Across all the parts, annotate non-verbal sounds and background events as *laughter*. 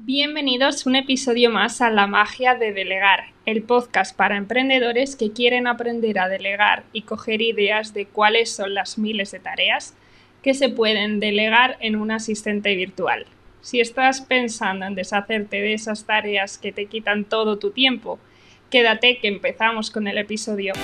Bienvenidos un episodio más a La magia de delegar, el podcast para emprendedores que quieren aprender a delegar y coger ideas de cuáles son las miles de tareas que se pueden delegar en un asistente virtual. Si estás pensando en deshacerte de esas tareas que te quitan todo tu tiempo, quédate que empezamos con el episodio.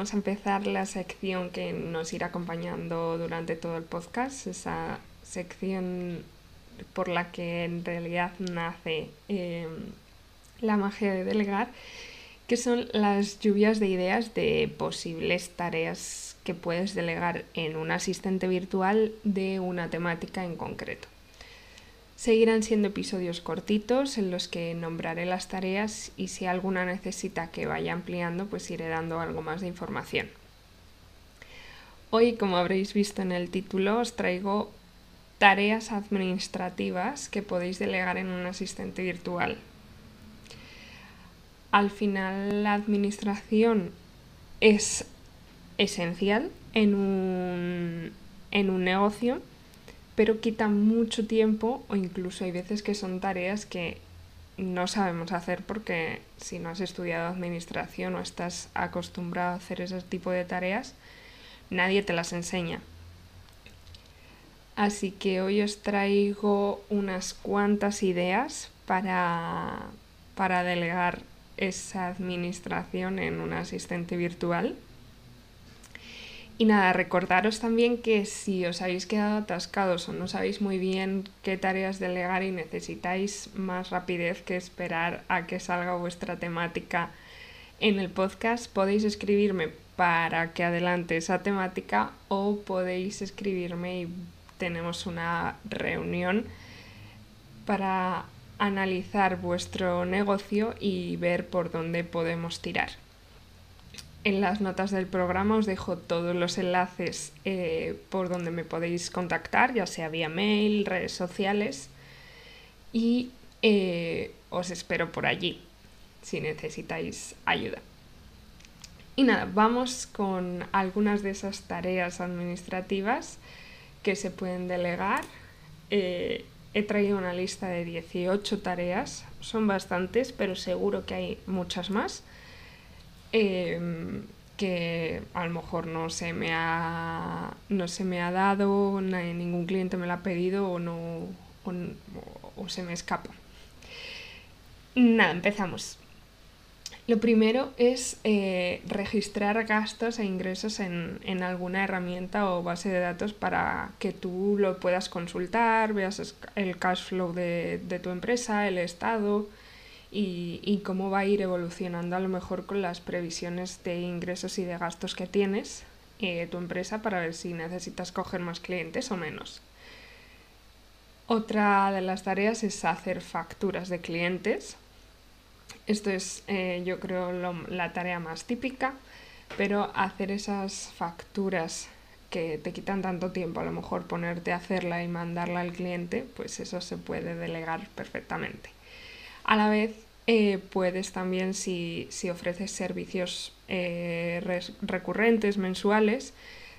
Vamos a empezar la sección que nos irá acompañando durante todo el podcast, esa sección por la que en realidad nace em, la magia de delegar, que son las lluvias de ideas de posibles tareas que puedes delegar en un asistente virtual de una temática en concreto. Seguirán siendo episodios cortitos en los que nombraré las tareas y si alguna necesita que vaya ampliando, pues iré dando algo más de información. Hoy, como habréis visto en el título, os traigo tareas administrativas que podéis delegar en un asistente virtual. Al final, la administración es esencial en un, en un negocio pero quita mucho tiempo o incluso hay veces que son tareas que no sabemos hacer porque si no has estudiado administración o estás acostumbrado a hacer ese tipo de tareas, nadie te las enseña. Así que hoy os traigo unas cuantas ideas para, para delegar esa administración en un asistente virtual. Y nada, recordaros también que si os habéis quedado atascados o no sabéis muy bien qué tareas delegar y necesitáis más rapidez que esperar a que salga vuestra temática en el podcast, podéis escribirme para que adelante esa temática o podéis escribirme y tenemos una reunión para analizar vuestro negocio y ver por dónde podemos tirar. En las notas del programa os dejo todos los enlaces eh, por donde me podéis contactar, ya sea vía mail, redes sociales, y eh, os espero por allí si necesitáis ayuda. Y nada, vamos con algunas de esas tareas administrativas que se pueden delegar. Eh, he traído una lista de 18 tareas, son bastantes, pero seguro que hay muchas más. Em, que a lo mejor no se me ha, no se me ha dado, ningún cliente me lo ha pedido o, no, o, se me escapa. Nada, empezamos. Lo primero es eh, registrar gastos e ingresos en, en, alguna herramienta o base de datos para que tú lo puedas consultar, veas el cash flow de, de tu empresa, el estado, y, cómo va a ir evolucionando a lo mejor con las previsiones de ingresos y de gastos que tienes eh, tu empresa para ver si necesitas coger más clientes o menos. Otra de las tareas es hacer facturas de clientes. Esto es, eh, yo creo, la tarea más típica, pero hacer esas facturas que te quitan tanto tiempo, a lo mejor ponerte a hacerla y mandarla al cliente, pues eso se puede delegar perfectamente. A la vez, eh, puedes también, si, ofreces servicios eh, recurrentes, mensuales,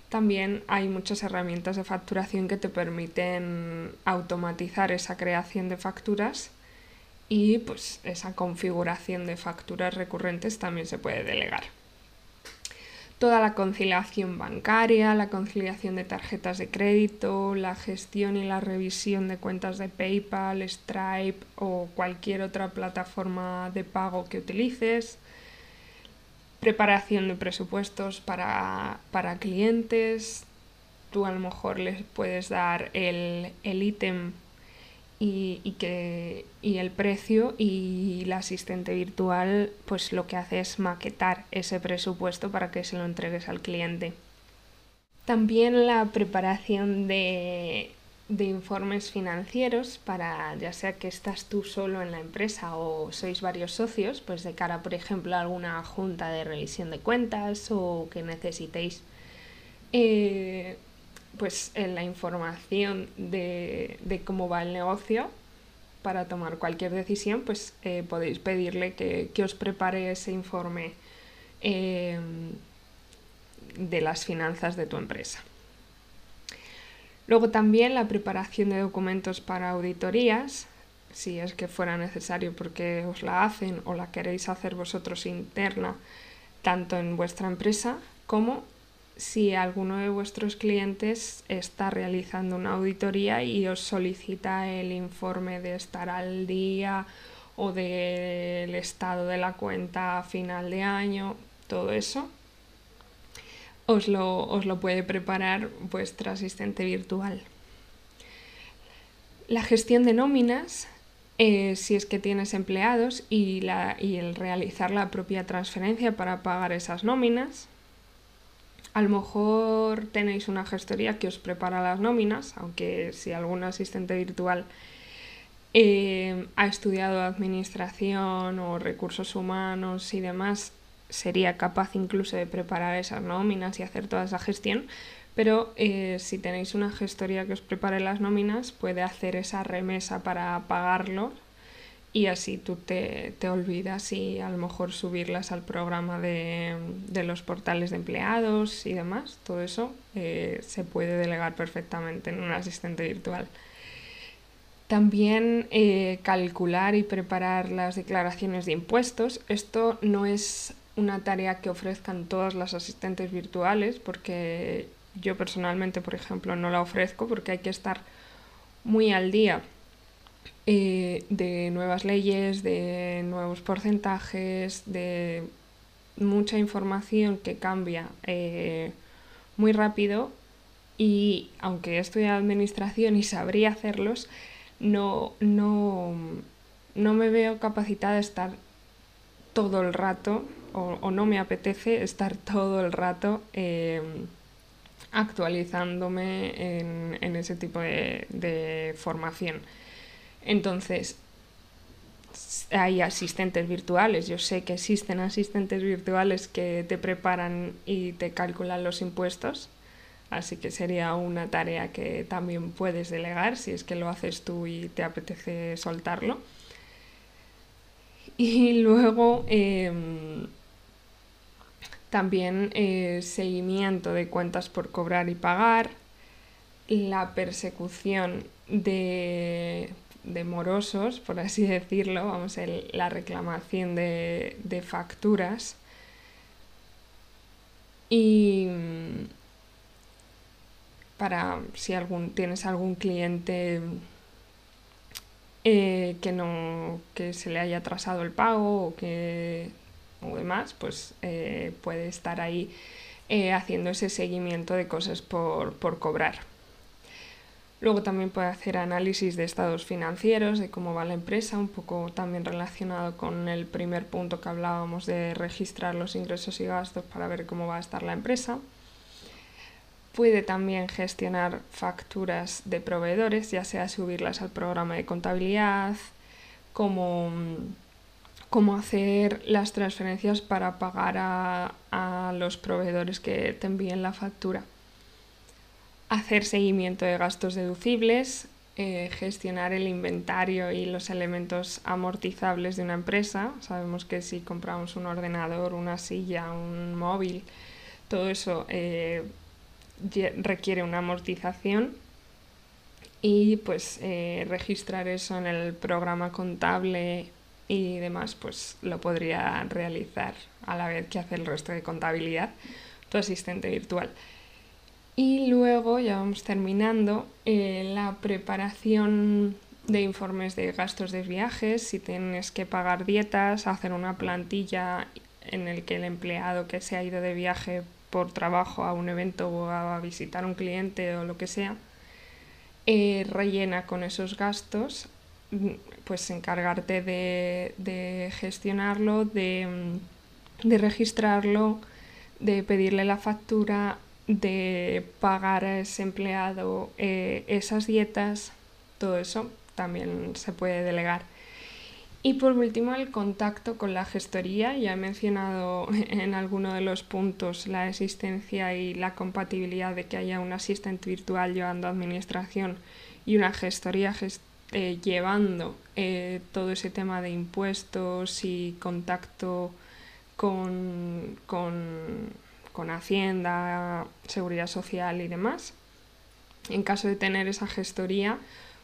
también hay muchas herramientas de facturación que te permiten automatizar esa creación de facturas y pues esa configuración de facturas recurrentes también se puede delegar toda la conciliación bancaria, la conciliación de tarjetas de crédito, la gestión y la revisión de cuentas de PayPal, Stripe o cualquier otra plataforma de pago que utilices, preparación de presupuestos para, clientes, tú a lo mejor les puedes dar el ítem y, que, y el precio y la asistente virtual pues lo que hace es maquetar ese presupuesto para que se lo entregues al cliente. También la preparación de, de informes financieros para ya sea que estás tú solo en la empresa o sois varios socios, pues de cara, por ejemplo, a alguna junta de revisión de cuentas o que necesitéis eh, pues en la información de, cómo va el negocio para tomar cualquier decisión, pues eh, podéis pedirle que, os prepare ese informe em, de las finanzas de tu empresa. Luego también la preparación de documentos para auditorías, si es que fuera necesario porque os la hacen o la queréis hacer vosotros interna, tanto en vuestra empresa como si alguno de vuestros clientes está realizando una auditoría y os solicita el informe de estar al día o del estado de la cuenta a final de año, todo eso, os lo, os lo puede preparar vuestra asistente virtual. La gestión de nóminas, eh, si es que tienes empleados, y, la, y el realizar la propia transferencia para pagar esas nóminas, a lo mejor tenéis una gestoría que os prepara las nóminas, aunque si algún asistente virtual eh, ha estudiado administración o recursos humanos y demás, sería capaz incluso de preparar esas nóminas y hacer toda esa gestión. Pero eh, si tenéis una gestoría que os prepare las nóminas, puede hacer esa remesa para pagarlo y así tú te, olvidas y a lo mejor subirlas al programa de, los portales de empleados y demás. Todo eso eh, se puede delegar perfectamente en un asistente virtual. También eh, calcular y preparar las declaraciones de impuestos. Esto no es una tarea que ofrezcan todas las asistentes virtuales porque yo personalmente, por ejemplo, no la ofrezco porque hay que estar muy al día eh, de nuevas leyes, de nuevos porcentajes, de mucha información que cambia eh, muy rápido y aunque he estudiado administración y sabría hacerlos, no, no, no me veo capacitada de estar todo el rato o, no me apetece estar todo el rato em, actualizándome en, ese tipo de formación. Entonces, hay asistentes virtuales, yo sé que existen asistentes virtuales que te preparan y te calculan los impuestos, así que sería una tarea que también puedes delegar si es que lo haces tú y te apetece soltarlo. Y *laughs* luego em, también eh, seguimiento de cuentas por cobrar y pagar, la persecución de de morosos, por así decirlo, vamos, el, la reclamación de, facturas. Y mm, para si algún, tienes algún cliente eh, que no que se le haya atrasado el pago o que o demás, pues eh, puede estar ahí eh, haciendo ese seguimiento de cosas por, por cobrar. Luego también puede hacer análisis de estados financieros, de cómo va la empresa, un poco también relacionado con el primer punto que hablábamos de registrar los ingresos y gastos para ver cómo va a estar la empresa. Puede también gestionar facturas de proveedores, ya sea subirlas al programa de contabilidad, como cómo hacer las transferencias para pagar a, a los proveedores que te envíen la factura hacer seguimiento de gastos deducibles, eh, gestionar el inventario y los elementos amortizables de una empresa. Sabemos que si compramos un ordenador, una silla, un móvil, todo eso eh, requiere una amortización y pues eh, registrar eso en el programa contable y demás pues lo podría realizar a la vez que hace el resto de contabilidad tu asistente virtual. Y luego, ya vamos terminando, eh, la preparación de informes de gastos de viajes, si tienes que pagar dietas, hacer una plantilla en el que el empleado que se ha ido de viaje por trabajo a un evento o a visitar un cliente o lo que sea, eh, rellena con esos gastos, pues encargarte de, gestionarlo, de, de registrarlo, de pedirle la factura, de pagar a ese empleado eh, esas dietas, todo eso también se puede delegar. Y por último, el contacto con la gestoría. Ya he mencionado *laughs* en alguno de los puntos la existencia y la compatibilidad de que haya un asistente virtual llevando administración y una gestoría eh, llevando eh, todo ese tema de impuestos y contacto con, con, Hacienda, Seguridad Social y demás. En caso de tener esa gestoría,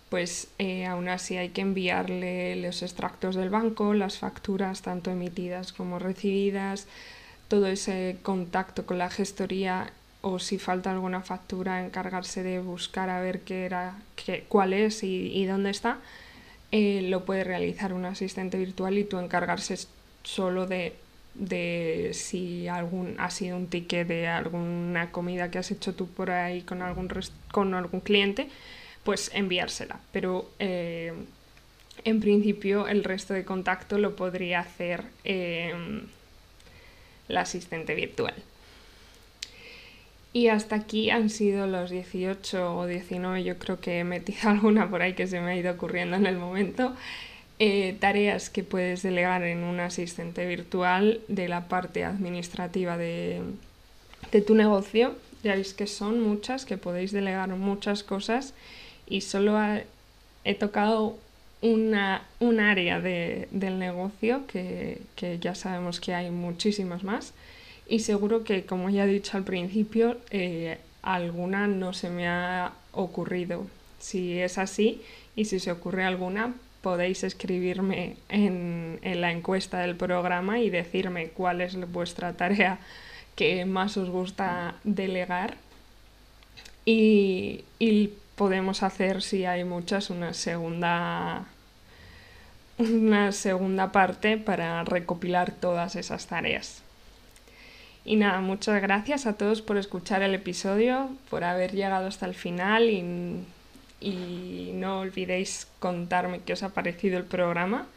pues eh, aún así hay que enviarle los extractos del banco, las facturas tanto emitidas como recibidas, todo ese contacto con la gestoría o si falta alguna factura encargarse de buscar a ver qué era, qué, cuál es y, dónde está, eh, lo puede realizar un asistente virtual y tú encargarse solo de, de si algún ha sido un ticket de alguna comida que has hecho tú por ahí con algún, con algún cliente, pues enviársela. Pero eh, en principio el resto de contacto lo podría hacer eh, la asistente virtual. Y hasta aquí han sido los 18 o 19, yo creo que he metido *laughs* alguna por ahí que se me ha ido ocurriendo en el momento. Eh, tareas que puedes delegar en un asistente virtual de la parte administrativa de, tu negocio. Ya veis que son muchas, que podéis delegar muchas cosas y solo he tocado una, un área del negocio que, que ya sabemos que hay muchísimas más y seguro que, como ya he dicho al principio, eh, alguna no se me ha ocurrido. Si es así y si se ocurre alguna, podéis escribirme en, la encuesta del programa y decirme cuál es vuestra tarea que más os gusta delegar. Y, y podemos hacer, si hay muchas, una segunda una segunda parte para recopilar todas esas tareas. Y nada, muchas gracias a todos por escuchar el episodio, por haber llegado hasta el final y, y no olvidéis contarme qué os ha parecido el programa.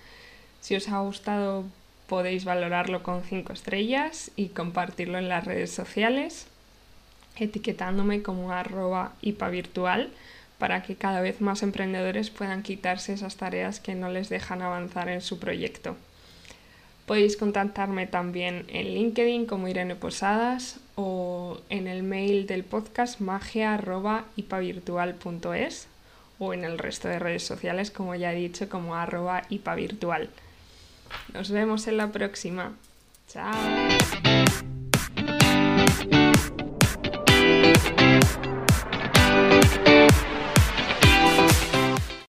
Si os ha gustado podéis valorarlo con 5 estrellas y compartirlo en las redes sociales, etiquetándome como arroba virtual para que cada vez más emprendedores puedan quitarse esas tareas que no les dejan avanzar en su proyecto. Podéis contactarme también en LinkedIn como Irene Posadas o en el mail del podcast magia.ipavirtual.es o en el resto de redes sociales, como ya he dicho, como arroba ipavirtual. Nos vemos en la próxima. Chao.